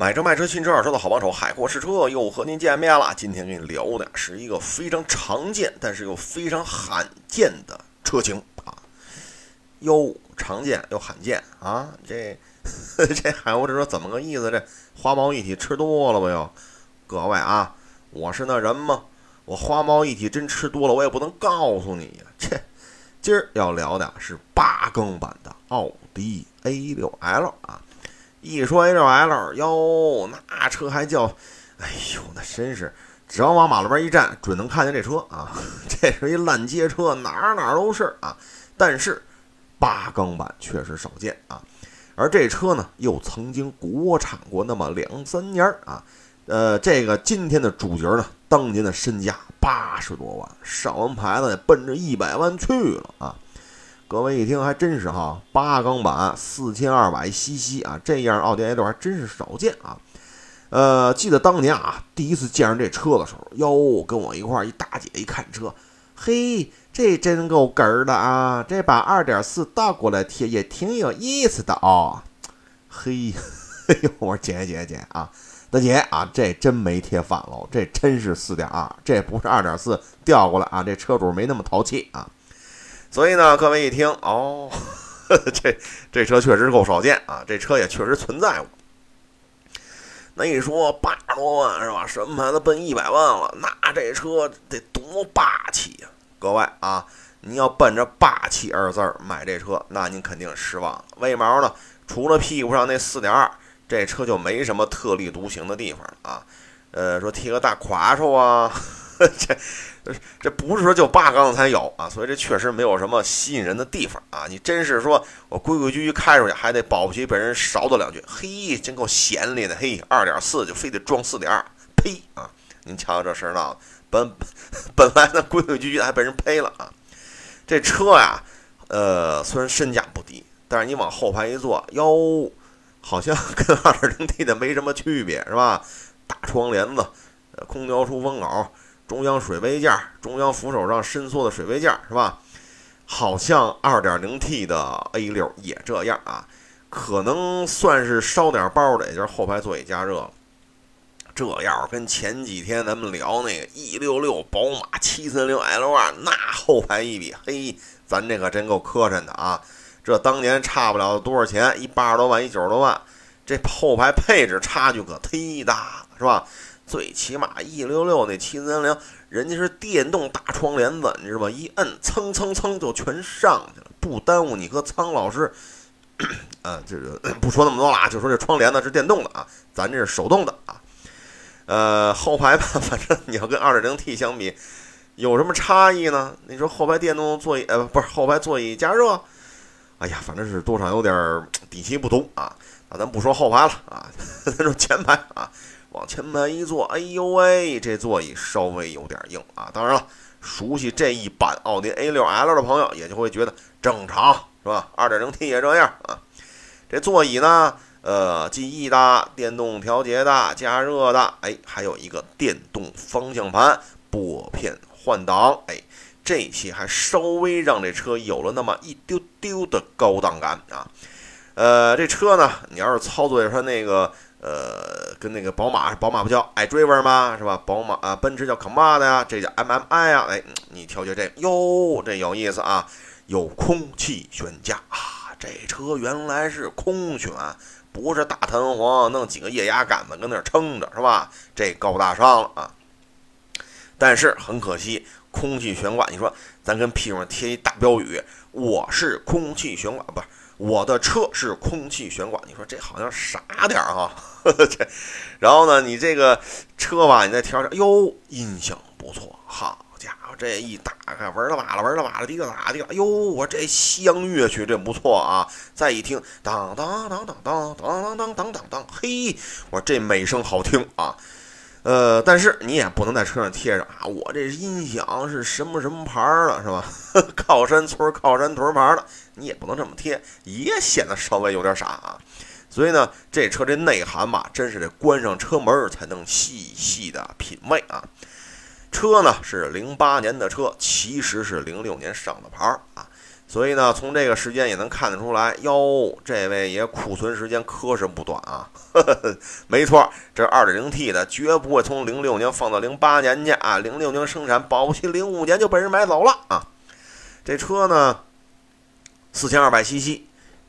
买车卖车新车二手车的好帮手，海阔试车又和您见面了。今天跟你聊的是一个非常常见，但是又非常罕见的车型啊，又常见又罕见啊！这 这海阔试车怎么个意思？这花毛一体吃多了吧又？各位啊，我是那人吗？我花猫一体真吃多了，我也不能告诉你呀。切，今儿要聊的是八更版的奥迪 A6L 啊。一说 A6L 哟，那车还叫，哎呦，那真是，只要往马路边一站，准能看见这车啊！这是一烂街车，哪哪都是啊。但是八缸版确实少见啊。而这车呢，又曾经国产过那么两三年啊。呃，这个今天的主角呢，当年的身价八十多万，上完牌子奔着一百万去了啊。各位一听还真是哈，八缸版四千二百 cc 啊，这样奥迪 A 六还真是少见啊。呃，记得当年啊，第一次见上这车的时候，哟，跟我一块儿一大姐一看车，嘿，这真够哏儿的啊！这把二点四倒过来贴也挺有意思的哦。嘿，哎呦，我说姐姐姐啊，大姐啊，这真没贴反喽，这真是四点二，这不是二点四调过来啊，这车主没那么淘气啊。所以呢，各位一听哦，这这车确实够少见啊，这车也确实存在过。那一说八十多万是吧？什么牌子奔一百万了？那这车得多霸气呀！各位啊，你要奔着霸气二字买这车，那您肯定失望了。为毛呢？除了屁股上那四点二，这车就没什么特立独行的地方啊。呃，说贴个大夸手啊，这。这不是说就八缸才有啊，所以这确实没有什么吸引人的地方啊。你真是说我规规矩矩开出去，还得保不齐被人勺跺两句，嘿，真够闲咧的。嘿，二点四就非得装四点二，呸啊！您瞧瞧这事儿闹的，本 本来呢规规矩矩的还被人呸了啊。这车呀，呃，虽然身价不低，但是你往后排一坐，哟，好像跟二点零 T 的没什么区别，是吧？大窗帘子，空调出风口。中央水杯架，中央扶手上伸缩的水杯架是吧？好像 2.0T 的 A6 也这样啊，可能算是烧点包的，也就是后排座椅加热了。这要是跟前几天咱们聊那个 E66 宝马 730L2 那后排一比，嘿，咱这可真够磕碜的啊！这当年差不了多少钱，一八十多万，一九十多万，这后排配置差距可忒大了，是吧？最起码 E 六六那七三零，人家是电动大窗帘子，你知道吧？一摁，蹭蹭蹭就全上去了，不耽误你和苍老师。呃，这个不说那么多了啊，就说这窗帘子是电动的啊，咱这是手动的啊。呃，后排吧，反正你要跟二点零 T 相比，有什么差异呢？你说后排电动座椅，呃，不是后排座椅加热，哎呀，反正是多少有点底气不足啊。那咱不说后排了啊，咱说前排啊。往前排一坐，哎呦喂，这座椅稍微有点硬啊。当然了，熟悉这一版奥迪 A6L 的朋友也就会觉得正常，是吧？2.0T 也这样啊。这座椅呢，呃，记忆的、电动调节的、加热的，哎，还有一个电动方向盘、拨片换挡，哎，这些还稍微让这车有了那么一丢丢的高档感啊。呃，这车呢，你要是操作它那个。呃，跟那个宝马，宝马不叫 iDriver 吗？是吧？宝马啊，奔驰叫 Command 呀，这叫 MMI 呀。哎，你调节这个哟，这有意思啊！有空气悬架啊，这车原来是空悬，不是大弹簧，弄几个液压杆子跟那儿撑着，是吧？这高大上了啊！但是很可惜，空气悬挂，你说咱跟屁股上贴一大标语，我是空气悬挂，不是。我的车是空气悬挂，你说这好像傻点儿哈，这，然后呢，你这个车吧，你再调调，哟，音响不错，好家伙，这一打开，玩了瓦了，玩了瓦了，滴个咋的，哎呦，我这香乐曲这不错啊，再一听，当当当当当当当当当当，嘿，我这美声好听啊。呃，但是你也不能在车上贴上啊，我这音响是什么什么牌儿的，是吧？靠山村靠山屯牌的，你也不能这么贴，也显得稍微有点傻啊。所以呢，这车这内涵吧，真是得关上车门才能细细的品味啊。车呢是零八年的车，其实是零六年上的牌儿啊。所以呢，从这个时间也能看得出来，哟，这位爷库存时间可是不短啊。呵 呵没错，这 2.0T 的绝不会从06年放到08年去啊。06年生产，保不齐05年就被人买走了啊。这车呢，4200cc，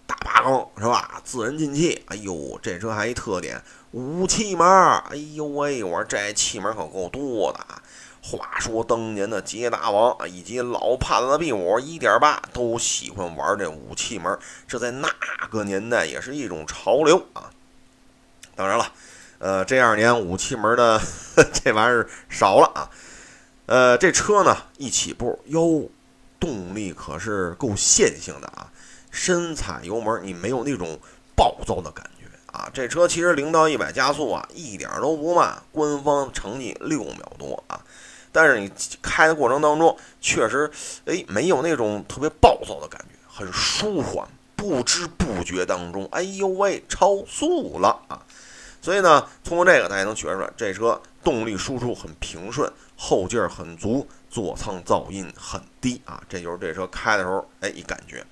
大八缸是吧？自然进气。哎呦，这车还一特点，五气门。哎呦喂，我说这气门可够多的啊。话说当年的捷达王以及老帕萨 B 五一点八都喜欢玩这五气门，这在那个年代也是一种潮流啊。当然了，呃，这二年五气门的 这玩意儿少了啊。呃，这车呢一起步哟，动力可是够线性的啊，深踩油门你没有那种暴躁的感觉啊。这车其实零到一百加速啊一点都不慢，官方成绩六秒多啊。但是你开的过程当中，确实，哎，没有那种特别暴躁的感觉，很舒缓，不知不觉当中，哎呦喂，超速了啊！所以呢，通过这个大家能觉出来，这车动力输出很平顺，后劲儿很足，座舱噪音很低啊，这就是这车开的时候，哎，一感觉。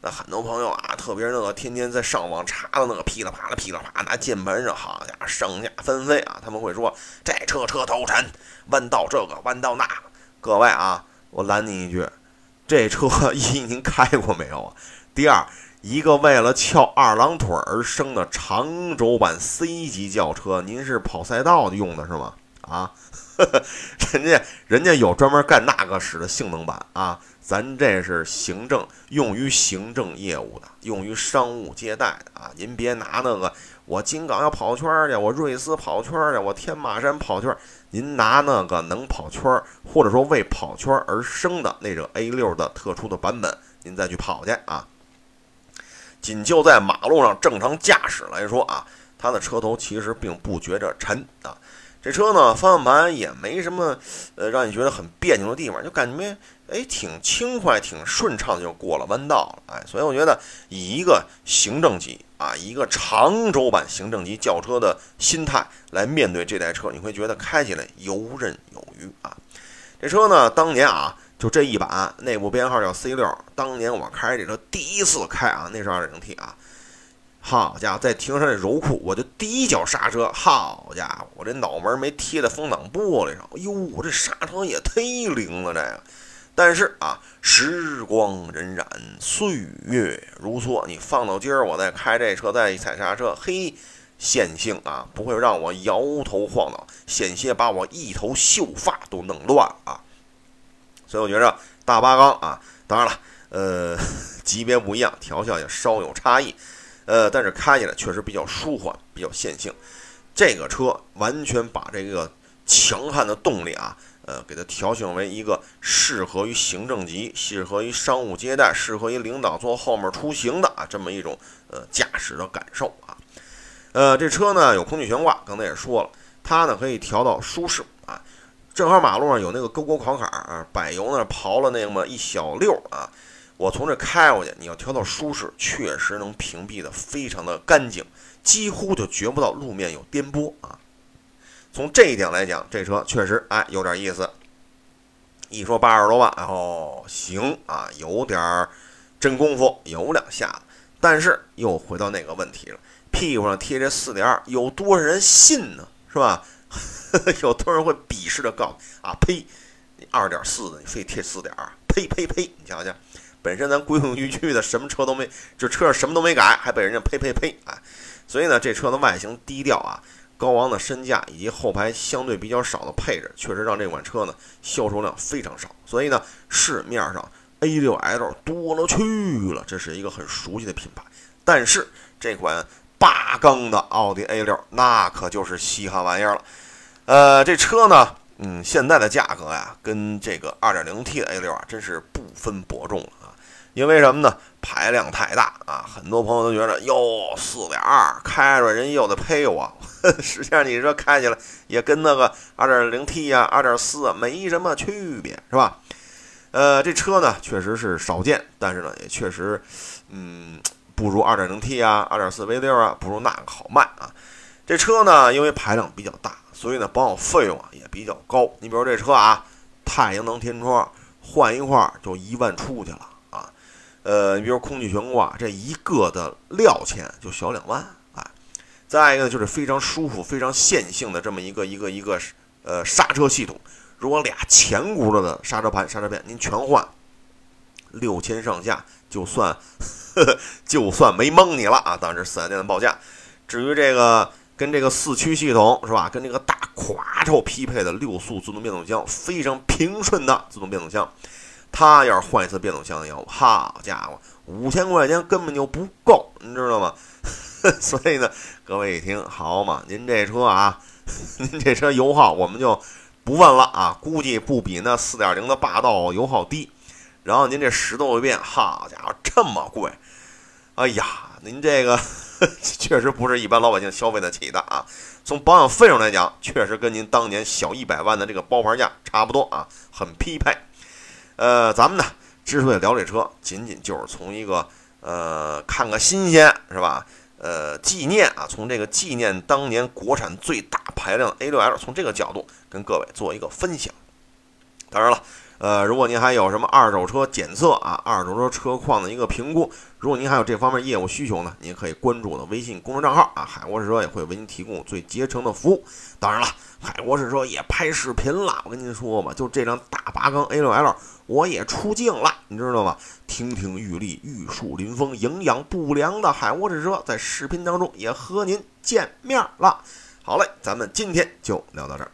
那很多朋友啊，特别是那个天天在上网查的那个噼里啪啦、噼里啪啦，拿键盘上，好家伙，上下纷飞啊！他们会说这车车头沉，弯道这个弯道那。各位啊，我拦您一句，这车一您开过没有啊？第二，一个为了翘二郎腿而生的长轴版 C 级轿车，您是跑赛道用的是吗？啊，人家人家有专门干那个使的性能版啊。咱这是行政用于行政业务的，用于商务接待的啊！您别拿那个，我金港要跑圈去，我瑞思跑圈去，我天马山跑圈。您拿那个能跑圈，或者说为跑圈而生的那种 A 六的特殊的版本，您再去跑去啊！仅就在马路上正常驾驶来说啊，它的车头其实并不觉着沉啊。这车呢，方向盘也没什么，呃，让你觉得很别扭的地方，就感觉哎，挺轻快、挺顺畅的就过了弯道了，哎，所以我觉得以一个行政级啊，一个长轴版行政级轿车的心态来面对这台车，你会觉得开起来游刃有余啊。这车呢，当年啊，就这一版，内部编号叫 C 六，当年我开这车第一次开啊，那是 2.0T 啊。好家伙，在停车场柔库，我就第一脚刹车。好家伙，我这脑门没贴在风挡玻璃上。哎呦，我这刹车也忒灵了，这个。但是啊，时光荏苒，岁月如梭，你放到今儿，我再开这车，再一踩刹车，嘿，线性啊，不会让我摇头晃脑，险些把我一头秀发都弄乱啊。所以我觉着大八缸啊，当然了，呃，级别不一样，调校也稍有差异。呃，但是开起来确实比较舒缓，比较线性。这个车完全把这个强悍的动力啊，呃，给它调性为一个适合于行政级、适合于商务接待、适合于领导坐后面出行的啊，这么一种呃驾驶的感受啊。呃，这车呢有空气悬挂，刚才也说了，它呢可以调到舒适啊。正好马路上有那个沟沟坎坎啊，柏油呢刨了那么一小溜啊。我从这开过去，你要调到舒适，确实能屏蔽的非常的干净，几乎就觉不到路面有颠簸啊。从这一点来讲，这车确实哎有点意思。一说八十多万哦，行啊，有点真功夫，有两下子。但是又回到那个问题了，屁股上贴这四点二，有多少人信呢？是吧？有多少人会鄙视的告诉你啊？呸！你二点四的，你非贴四点二，呸呸呸！你瞧瞧。本身咱规规矩矩的，什么车都没，这车上什么都没改，还被人家呸呸呸！哎，所以呢，这车的外形低调啊，高昂的身价以及后排相对比较少的配置，确实让这款车呢销售量非常少。所以呢，市面上 A6L 多了去了，这是一个很熟悉的品牌。但是这款八缸的奥迪 A6，那可就是稀罕玩意儿了。呃，这车呢？嗯，现在的价格呀，跟这个 2.0T 的 A6 啊，真是不分伯仲了！因为什么呢？排量太大啊！很多朋友都觉得哟，4.2开着人又得呸我。实际上你说开起来也跟那个 2.0T 呀、2.4没什么区别，是吧？呃，这车呢确实是少见，但是呢也确实，嗯，不如 2.0T 啊、2.4 V6 啊，不如那个好卖啊。这车呢，因为排量比较大。所以呢，保养费用啊也比较高。你比如这车啊，太阳能天窗换一块就一万出去了。呃，你比如空气悬挂这一个的料钱就小两万，哎，再一个就是非常舒服、非常线性的这么一个一个一个呃刹车系统。如果俩前轱辘的刹车盘、刹车片您全换，六千上下就算呵呵就算没蒙你了啊！当然是四 S 店的报价。至于这个跟这个四驱系统是吧？跟这个大咵哧匹配的六速自动变速箱，非常平顺的自动变速箱。他要是换一次变速箱要，好家伙，五千块钱根本就不够，你知道吗？所以呢，各位一听好嘛，您这车啊，您这车油耗我们就不问了啊，估计不比那四点零的霸道油耗低。然后您这十多一变，好家伙，这么贵！哎呀，您这个 确实不是一般老百姓消费得起的啊。从保养费用来讲，确实跟您当年小一百万的这个包牌价差不多啊，很匹配。呃，咱们呢之所以聊这车，仅仅就是从一个呃看个新鲜是吧？呃，纪念啊，从这个纪念当年国产最大排量 A6L，从这个角度跟各位做一个分享。当然了。呃，如果您还有什么二手车检测啊，二手车车况的一个评估，如果您还有这方面业务需求呢，您可以关注我的微信公众账号啊，海沃士车也会为您提供最竭诚的服务。当然了，海沃士车也拍视频了，我跟您说吧，就这辆大八缸 A6L，我也出镜了，你知道吗？亭亭玉立、玉树临风、营养不良的海沃士车，在视频当中也和您见面了。好嘞，咱们今天就聊到这儿。